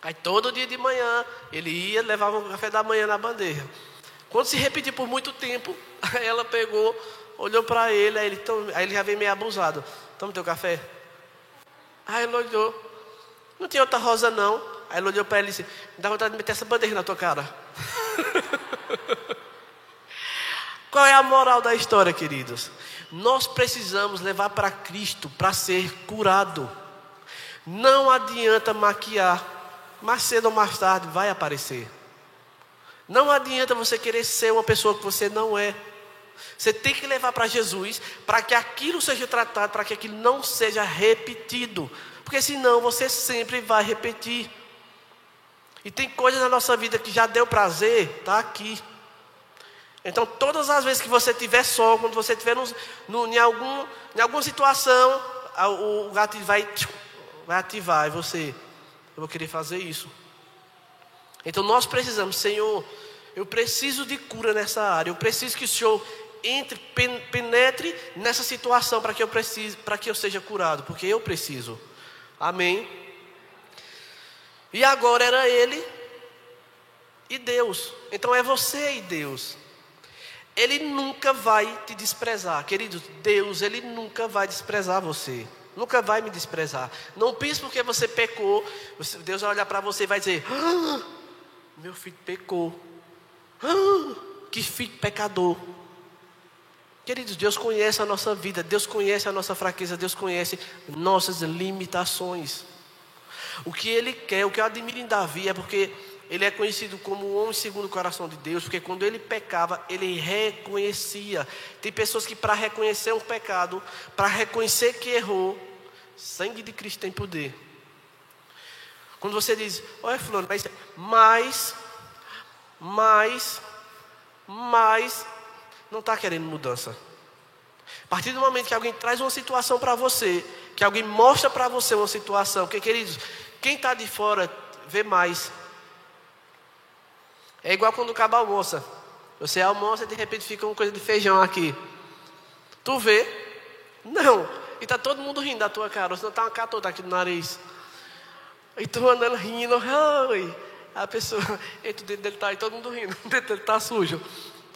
S1: Aí todo dia de manhã ele ia, levava o café da manhã na bandeja. Quando se repetiu por muito tempo, ela pegou, olhou para ele, aí ele, aí ele já veio meio abusado. Toma teu café. Aí ele olhou. Não tinha outra rosa não. Aí ele olhou para ele e disse, dá vontade de meter essa bandeira na tua cara. Qual é a moral da história, queridos? Nós precisamos levar para Cristo para ser curado. Não adianta maquiar, mas cedo ou mais tarde vai aparecer. Não adianta você querer ser uma pessoa que você não é. Você tem que levar para Jesus para que aquilo seja tratado, para que aquilo não seja repetido. Porque senão você sempre vai repetir. E tem coisas na nossa vida que já deu prazer, está aqui. Então, todas as vezes que você tiver sol, quando você estiver em, algum, em alguma situação, o gato vai, vai ativar e você, eu vou querer fazer isso. Então, nós precisamos, Senhor, eu preciso de cura nessa área, eu preciso que o Senhor entre, penetre nessa situação para que eu precise, para que eu seja curado, porque eu preciso. Amém. E agora era ele e Deus. Então é você e Deus. Ele nunca vai te desprezar, queridos. Deus, ele nunca vai desprezar você. Nunca vai me desprezar. Não pense porque você pecou. Deus vai olhar para você e vai dizer: ah, Meu filho pecou. Ah, que filho pecador. Queridos, Deus conhece a nossa vida, Deus conhece a nossa fraqueza, Deus conhece nossas limitações. O que Ele quer, o que eu admiro em Davi é porque ele é conhecido como o homem segundo o coração de Deus, porque quando ele pecava, ele reconhecia. Tem pessoas que, para reconhecer um pecado, para reconhecer que errou, sangue de Cristo tem poder. Quando você diz, olha, Fulano, mas, mas, mas, mas não está querendo mudança. A partir do momento que alguém traz uma situação para você, que alguém mostra para você uma situação, que queridos, quem está de fora vê mais, é igual quando acaba a almoça. Você almoça e de repente fica uma coisa de feijão aqui. Tu vê? Não. E tá todo mundo rindo da tua cara. Você não tá uma catota aqui no nariz. E tu andando rindo. Oi. A pessoa. E o dedo dele tá aí, todo mundo rindo. O dedo dele tá sujo.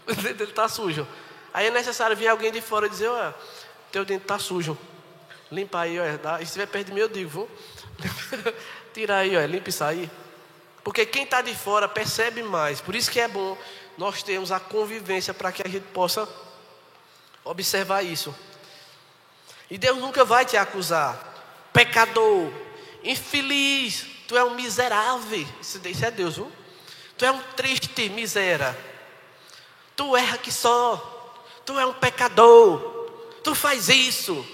S1: O dedo dele tá sujo. Aí é necessário vir alguém de fora e dizer: Olha, teu dente tá sujo. Limpa aí, olha. E se estiver perto de mim, eu digo: Tira aí, olha. Limpa isso aí. Porque quem está de fora percebe mais. Por isso que é bom nós termos a convivência para que a gente possa observar isso. E Deus nunca vai te acusar. Pecador, infeliz, tu é um miserável. Isso é Deus, viu? Tu é um triste miséria. Tu erra que só. Tu é um pecador. Tu faz isso.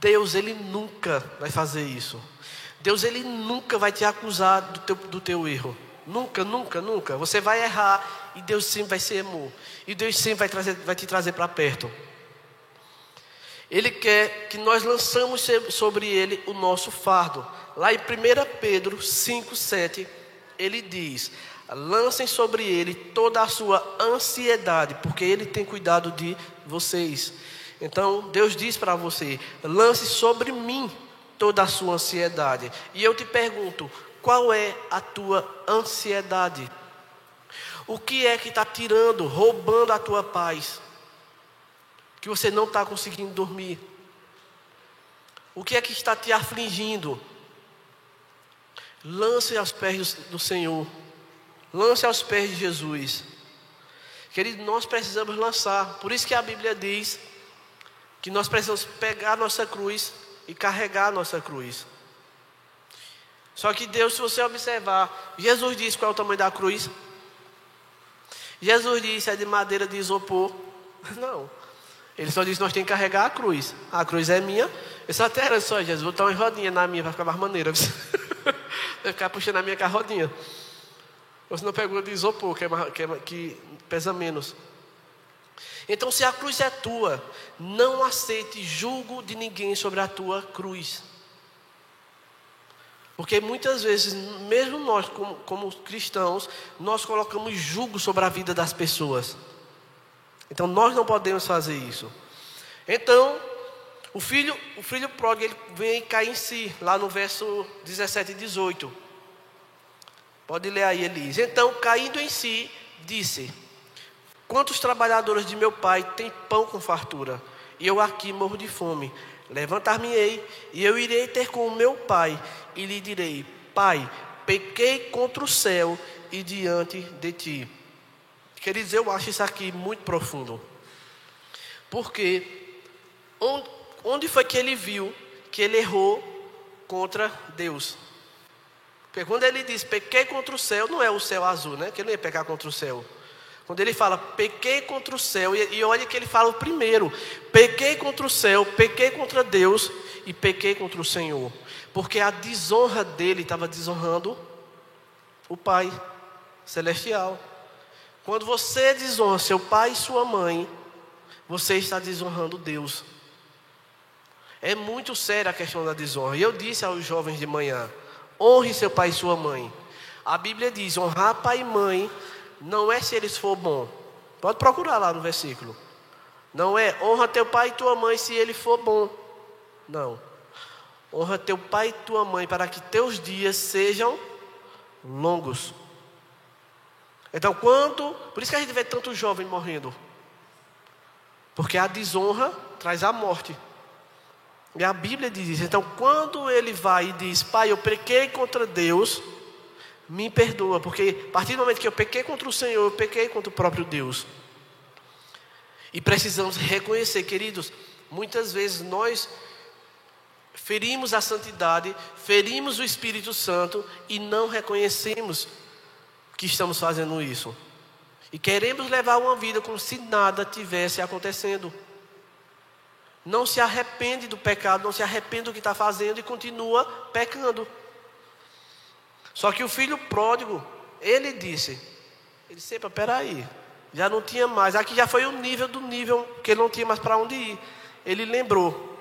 S1: Deus, Ele nunca vai fazer isso. Deus ele nunca vai te acusar do teu, do teu erro. Nunca, nunca, nunca. Você vai errar e Deus sempre vai ser amor. E Deus sempre vai, trazer, vai te trazer para perto. Ele quer que nós lançamos sobre ele o nosso fardo. Lá em 1 Pedro 5, 7, ele diz: Lancem sobre ele toda a sua ansiedade, porque ele tem cuidado de vocês. Então, Deus diz para você: lance sobre mim toda a sua ansiedade. E eu te pergunto: qual é a tua ansiedade? O que é que está tirando, roubando a tua paz? Que você não está conseguindo dormir? O que é que está te afligindo? Lance aos pés do Senhor. Lance aos pés de Jesus. Querido, nós precisamos lançar. Por isso que a Bíblia diz que nós precisamos pegar a nossa cruz e carregar a nossa cruz. Só que Deus, se você observar, Jesus disse qual é o tamanho da cruz. Jesus disse é de madeira de isopor. Não. Ele só disse nós temos que carregar a cruz. A cruz é minha. Eu só até era só, Jesus, vou botar uma rodinha na minha para ficar mais maneira. Vai ficar puxando a minha com a rodinha. Você não pegou de isopor, que, é, que, é, que pesa menos. Então, se a cruz é tua, não aceite julgo de ninguém sobre a tua cruz. Porque muitas vezes, mesmo nós, como, como, cristãos, nós colocamos julgo sobre a vida das pessoas. Então, nós não podemos fazer isso. Então, o filho, o filho pródigo, ele vem cair em si, lá no verso 17 e 18. Pode ler aí, Elise. Então, caindo em si, disse: Quantos trabalhadores de meu pai têm pão com fartura? E eu aqui morro de fome. Levantar-me-ei, e eu irei ter com o meu pai, e lhe direi: Pai, pequei contra o céu e diante de ti. Queridos, eu acho isso aqui muito profundo. Porque onde foi que ele viu que ele errou contra Deus? Porque quando ele diz pequei contra o céu, não é o céu azul, né? Que ele não ia pecar contra o céu. Quando ele fala pequei contra o céu, e, e olha que ele fala o primeiro: pequei contra o céu, pequei contra Deus e pequei contra o Senhor. Porque a desonra dele estava desonrando o Pai celestial. Quando você desonra seu pai e sua mãe, você está desonrando Deus. É muito séria a questão da desonra. E eu disse aos jovens de manhã: honre seu pai e sua mãe. A Bíblia diz: honrar pai e mãe não é se eles for bom. Pode procurar lá no versículo. Não é honra teu pai e tua mãe se ele for bom. Não. Honra teu pai e tua mãe para que teus dias sejam longos. Então, quando. Por isso que a gente vê tanto jovem morrendo. Porque a desonra traz a morte. E a Bíblia diz isso. Então, quando ele vai e diz: Pai, eu pequei contra Deus, me perdoa. Porque a partir do momento que eu pequei contra o Senhor, eu pequei contra o próprio Deus. E precisamos reconhecer, queridos, muitas vezes nós ferimos a santidade, ferimos o Espírito Santo e não reconhecemos que estamos fazendo isso. E queremos levar uma vida como se nada tivesse acontecendo. Não se arrepende do pecado, não se arrepende do que está fazendo e continua pecando. Só que o filho pródigo, ele disse, ele disse, peraí, já não tinha mais, aqui já foi o nível do nível que ele não tinha mais para onde ir. Ele lembrou.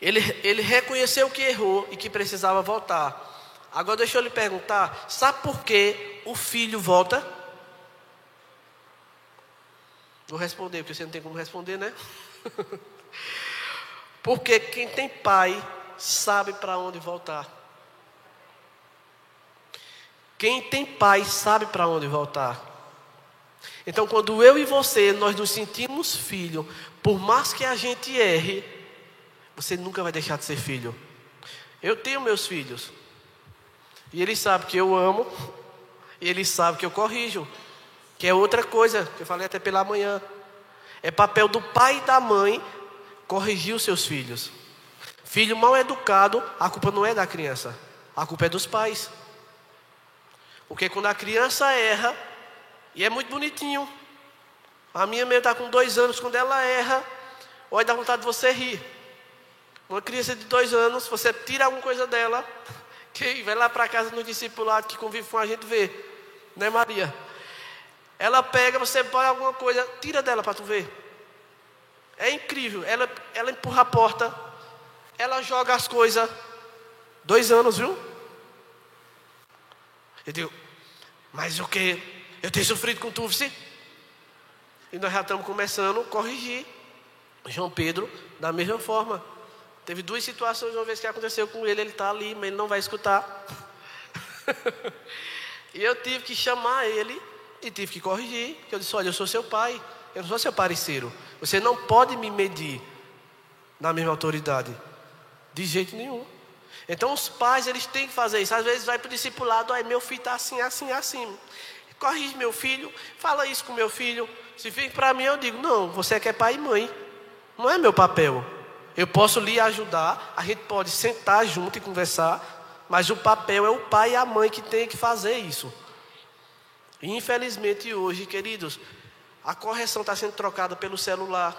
S1: Ele, ele reconheceu que errou e que precisava voltar. Agora deixa eu lhe perguntar: sabe por que o filho volta? Vou responder, porque você não tem como responder, né? porque quem tem pai sabe para onde voltar. Quem tem pai sabe para onde voltar. Então, quando eu e você nós nos sentimos filho, por mais que a gente erre, você nunca vai deixar de ser filho. Eu tenho meus filhos. E ele sabe que eu amo, e ele sabe que eu corrijo. Que é outra coisa, que eu falei até pela manhã. É papel do pai e da mãe corrigir os seus filhos. Filho mal educado, a culpa não é da criança, a culpa é dos pais. Porque quando a criança erra, e é muito bonitinho. A minha mesmo está com dois anos, quando ela erra, olha dá vontade de você rir. Uma criança de dois anos, você tira alguma coisa dela, quem vai lá para casa no discipulado que convive com a gente vê, né, Maria? Ela pega, você põe alguma coisa, tira dela para tu ver. É incrível. Ela, ela empurra a porta, ela joga as coisas. Dois anos, viu? Eu digo, mas o que? Eu tenho sofrido com tu, sim? E nós já estamos começando a corrigir João Pedro da mesma forma. Teve duas situações, uma vez que aconteceu com ele, ele está ali, mas ele não vai escutar. e eu tive que chamar ele e tive que corrigir. Eu disse: Olha, eu sou seu pai, eu não sou seu parceiro. Você não pode me medir na mesma autoridade, de jeito nenhum. Então os pais eles têm que fazer isso. Às vezes vai para o discipulado, aí meu filho está assim, assim, assim. Corrige meu filho, fala isso com meu filho. Se vem para mim, eu digo: Não, você é que é pai e mãe. Não é meu papel. Eu posso lhe ajudar, a gente pode sentar junto e conversar, mas o papel é o pai e a mãe que tem que fazer isso. Infelizmente hoje, queridos, a correção está sendo trocada pelo celular.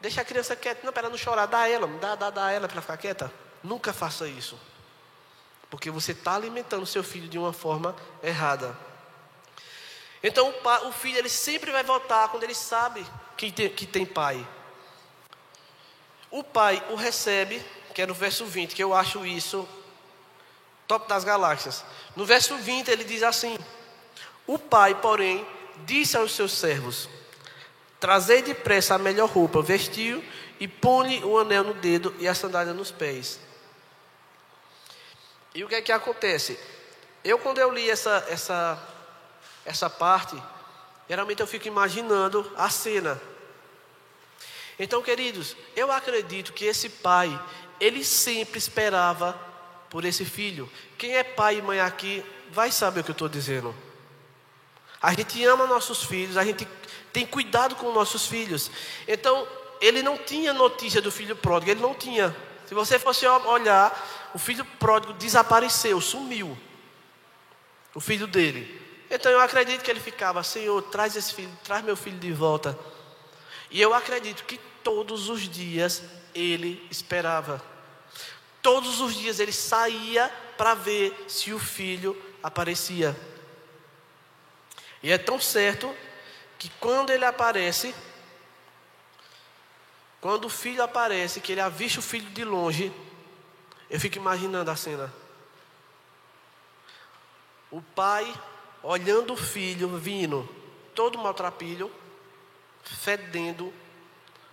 S1: Deixa a criança quieta, não, para ela não chorar, dá ela, dá, dá, dá ela para ficar quieta. Nunca faça isso. Porque você está alimentando seu filho de uma forma errada. Então o, pai, o filho ele sempre vai voltar quando ele sabe que tem, que tem pai. O pai o recebe, que é no verso 20, que eu acho isso top das galáxias. No verso 20 ele diz assim: O pai, porém, disse aos seus servos: Trazei depressa a melhor roupa, vestiu e põe o anel no dedo e a sandália nos pés. E o que é que acontece? Eu, quando eu li essa, essa, essa parte, geralmente eu fico imaginando a cena. Então, queridos, eu acredito que esse pai, ele sempre esperava por esse filho. Quem é pai e mãe aqui vai saber o que eu estou dizendo. A gente ama nossos filhos, a gente tem cuidado com nossos filhos. Então, ele não tinha notícia do filho pródigo, ele não tinha. Se você fosse olhar, o filho pródigo desapareceu, sumiu. O filho dele. Então eu acredito que ele ficava, Senhor, traz esse filho, traz meu filho de volta. E eu acredito que todos os dias ele esperava. Todos os dias ele saía para ver se o filho aparecia. E é tão certo que quando ele aparece, quando o filho aparece, que ele avista o filho de longe, eu fico imaginando a cena. O pai olhando o filho vindo, todo maltrapilho, fedendo,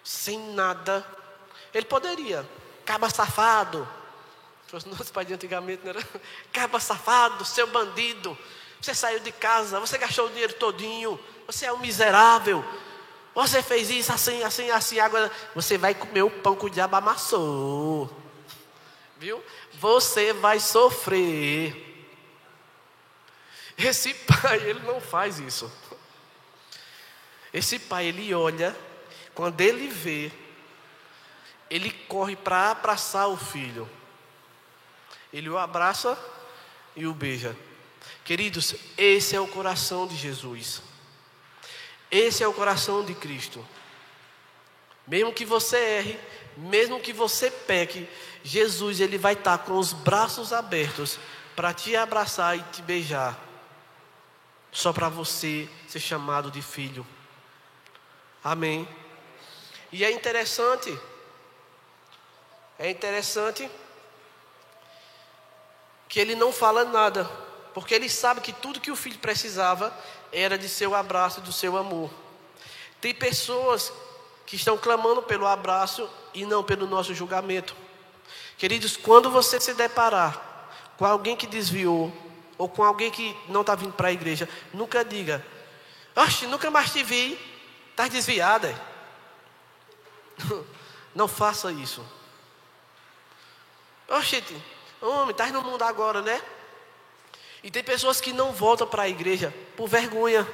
S1: sem nada. Ele poderia, caba safado. Os nossos pais de antigamente não era caba safado, seu bandido. Você saiu de casa, você gastou o dinheiro todinho, você é um miserável. Você fez isso assim, assim, assim, agora você vai comer o pão que o diabo amassou. Viu? Você vai sofrer. Esse pai, ele não faz isso. Esse pai, ele olha, quando ele vê, ele corre para abraçar o filho. Ele o abraça e o beija. Queridos, esse é o coração de Jesus. Esse é o coração de Cristo. Mesmo que você erre, mesmo que você peque, Jesus ele vai estar com os braços abertos para te abraçar e te beijar. Só para você ser chamado de filho. Amém. E é interessante, é interessante que ele não fala nada, porque ele sabe que tudo que o filho precisava era de seu abraço, do seu amor. Tem pessoas que estão clamando pelo abraço e não pelo nosso julgamento. Queridos, quando você se deparar com alguém que desviou, ou com alguém que não está vindo para a igreja, nunca diga, oxe, nunca mais te vi, está desviada. Não faça isso. Oxe, homem, está no mundo agora, né? E tem pessoas que não voltam para a igreja por vergonha.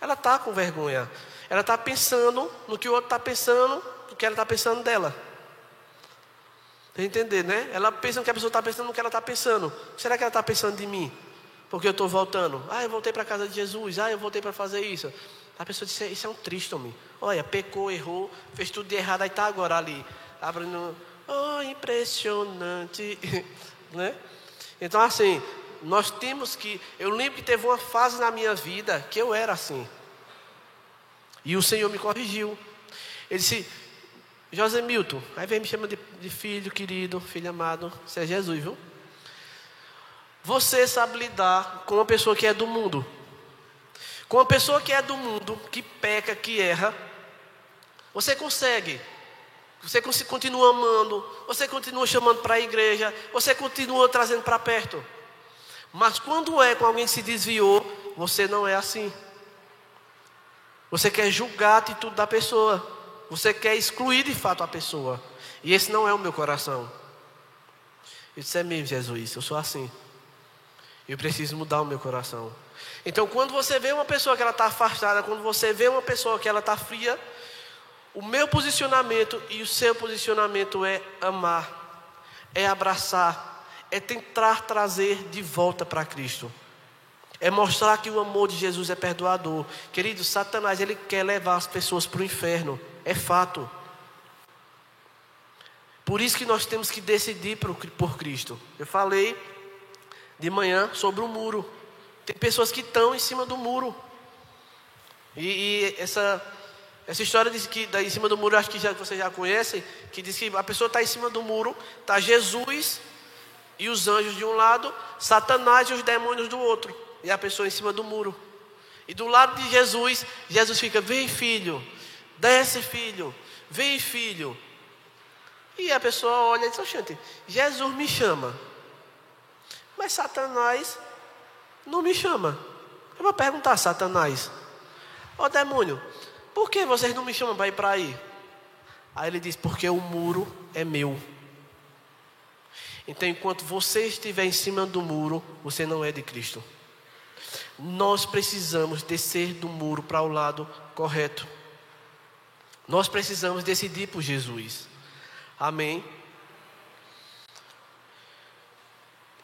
S1: Ela está com vergonha. Ela está pensando no que o outro está pensando, no que ela está pensando dela. Entender, né? Ela pensa que a pessoa está pensando no que ela está pensando. Será que ela está pensando de mim? Porque eu estou voltando. Ah, eu voltei para a casa de Jesus. Ah, eu voltei para fazer isso. A pessoa disse: Isso é um triste homem. Olha, pecou, errou, fez tudo de errado, aí está agora ali. Abrindo. Oh, impressionante. né? Então, assim, nós temos que. Eu lembro que teve uma fase na minha vida que eu era assim. E o Senhor me corrigiu. Ele disse: José Milton, aí vem me chama de, de filho querido, filho amado. Isso é Jesus, viu? Você sabe lidar com uma pessoa que é do mundo. Com uma pessoa que é do mundo, que peca, que erra. Você consegue você continua amando, você continua chamando para a igreja, você continua trazendo para perto. Mas quando é com alguém que se desviou, você não é assim. Você quer julgar a atitude da pessoa. Você quer excluir de fato a pessoa. E esse não é o meu coração. Eu disse, é mesmo, Jesus, eu sou assim. Eu preciso mudar o meu coração. Então, quando você vê uma pessoa que ela está afastada, quando você vê uma pessoa que ela está fria, o meu posicionamento e o seu posicionamento é amar, é abraçar, é tentar trazer de volta para Cristo. É mostrar que o amor de Jesus é perdoador. Querido, Satanás, ele quer levar as pessoas para o inferno. É fato. Por isso que nós temos que decidir por Cristo. Eu falei de manhã sobre o muro. Tem pessoas que estão em cima do muro. E, e essa, essa história diz que em cima do muro, acho que já, vocês já conhecem, que diz que a pessoa está em cima do muro, está Jesus e os anjos de um lado, Satanás e os demônios do outro, e a pessoa em cima do muro. E do lado de Jesus, Jesus fica: Vem, filho, desce, filho, vem, filho. E a pessoa olha e diz: Oxente, Jesus me chama, mas Satanás não me chama. Eu vou perguntar Satanás: Ó demônio, por que vocês não me chamam para ir para aí? Aí ele diz: Porque o muro é meu. Então, enquanto você estiver em cima do muro, você não é de Cristo. Nós precisamos descer do muro para o lado correto. Nós precisamos decidir por Jesus. Amém.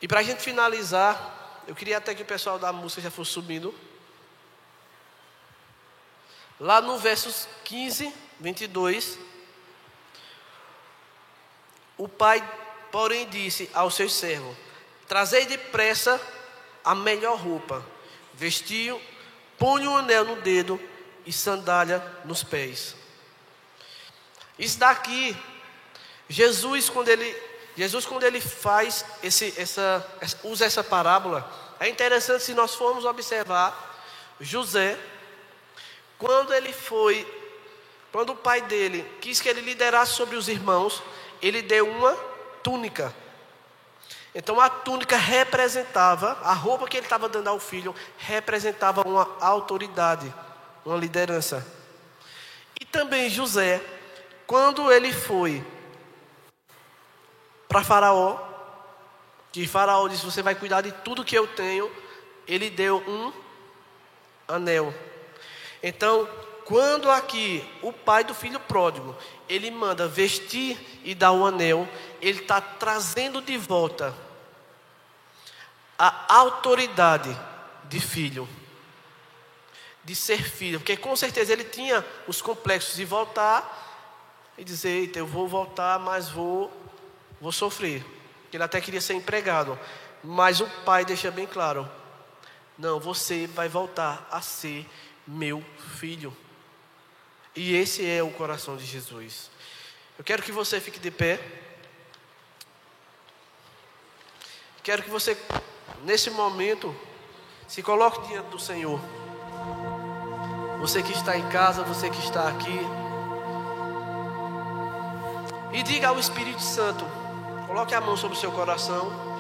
S1: E para a gente finalizar, eu queria até que o pessoal da música já fosse subindo. Lá no versos 15, 22, o pai, porém, disse aos seus servos: Trazei depressa a melhor roupa, vestiu, põe um anel no dedo e sandália nos pés. Isso daqui, Jesus quando ele, Jesus quando ele faz esse, essa, usa essa parábola, é interessante se nós formos observar José, quando ele foi, quando o pai dele quis que ele liderasse sobre os irmãos, ele deu uma túnica. Então a túnica representava, a roupa que ele estava dando ao filho, representava uma autoridade, uma liderança. E também José, quando ele foi para Faraó, que Faraó disse: Você vai cuidar de tudo que eu tenho, ele deu um anel. Então, quando aqui o pai do filho pródigo, ele manda vestir e dar um anel, ele está trazendo de volta a autoridade de filho, de ser filho, porque com certeza ele tinha os complexos de voltar e dizer: Eita, eu vou voltar, mas vou, vou sofrer. Ele até queria ser empregado, mas o pai deixa bem claro: Não, você vai voltar a ser meu filho. E esse é o coração de Jesus. Eu quero que você fique de pé. Quero que você, nesse momento, se coloque diante do Senhor. Você que está em casa, você que está aqui. E diga ao Espírito Santo: coloque a mão sobre o seu coração.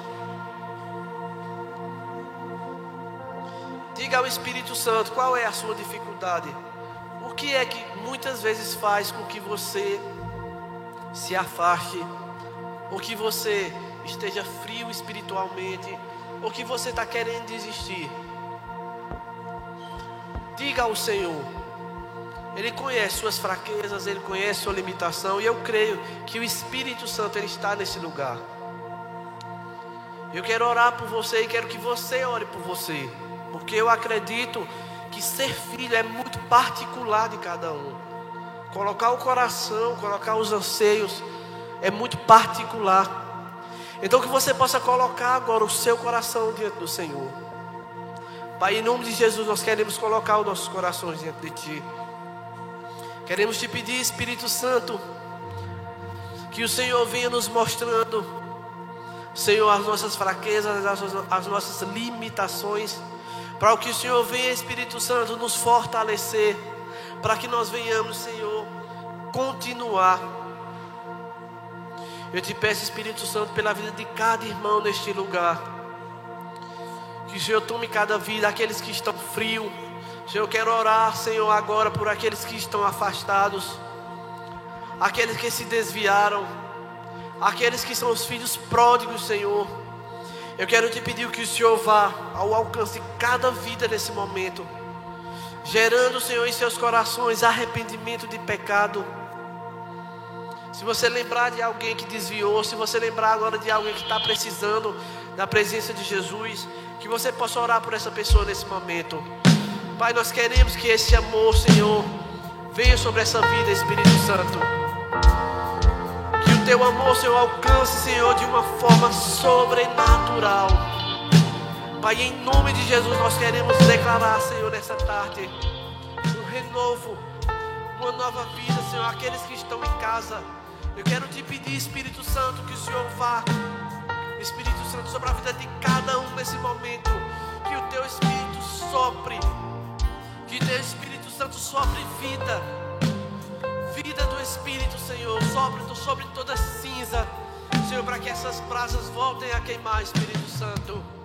S1: Diga ao Espírito Santo qual é a sua dificuldade. O que é que muitas vezes faz com que você se afaste, ou que você esteja frio espiritualmente, ou que você está querendo desistir. Diga ao Senhor, Ele conhece suas fraquezas, Ele conhece sua limitação, e eu creio que o Espírito Santo Ele está nesse lugar. Eu quero orar por você e quero que você ore por você, porque eu acredito que ser filho é muito particular de cada um. Colocar o coração, colocar os anseios é muito particular. Então que você possa colocar agora o seu coração diante do Senhor. Pai, em nome de Jesus, nós queremos colocar os nossos corações diante de Ti. Queremos te pedir, Espírito Santo, que o Senhor venha nos mostrando, Senhor, as nossas fraquezas, as nossas limitações para que o Senhor venha, Espírito Santo, nos fortalecer, para que nós venhamos, Senhor, continuar. Eu te peço, Espírito Santo, pela vida de cada irmão neste lugar. Que o Senhor tome cada vida, aqueles que estão frios. Senhor, eu quero orar, Senhor, agora por aqueles que estão afastados, aqueles que se desviaram, aqueles que são os filhos pródigos, Senhor eu quero te pedir que o Senhor vá ao alcance de cada vida nesse momento, gerando, Senhor, em seus corações arrependimento de pecado. Se você lembrar de alguém que desviou, se você lembrar agora de alguém que está precisando da presença de Jesus, que você possa orar por essa pessoa nesse momento. Pai, nós queremos que esse amor, Senhor, venha sobre essa vida, Espírito Santo teu amor, Senhor, alcance, Senhor, de uma forma sobrenatural. Pai, em nome de Jesus, nós queremos declarar, Senhor, nessa tarde, um renovo, uma nova vida, Senhor, aqueles que estão em casa. Eu quero te pedir, Espírito Santo, que o Senhor vá, Espírito Santo, sobre a vida de cada um nesse momento. Que o teu Espírito sopre, que o teu Espírito Santo sopre vida vida do Espírito, Senhor, sobre, sobre toda cinza, Senhor, para que essas brasas voltem a queimar, Espírito Santo.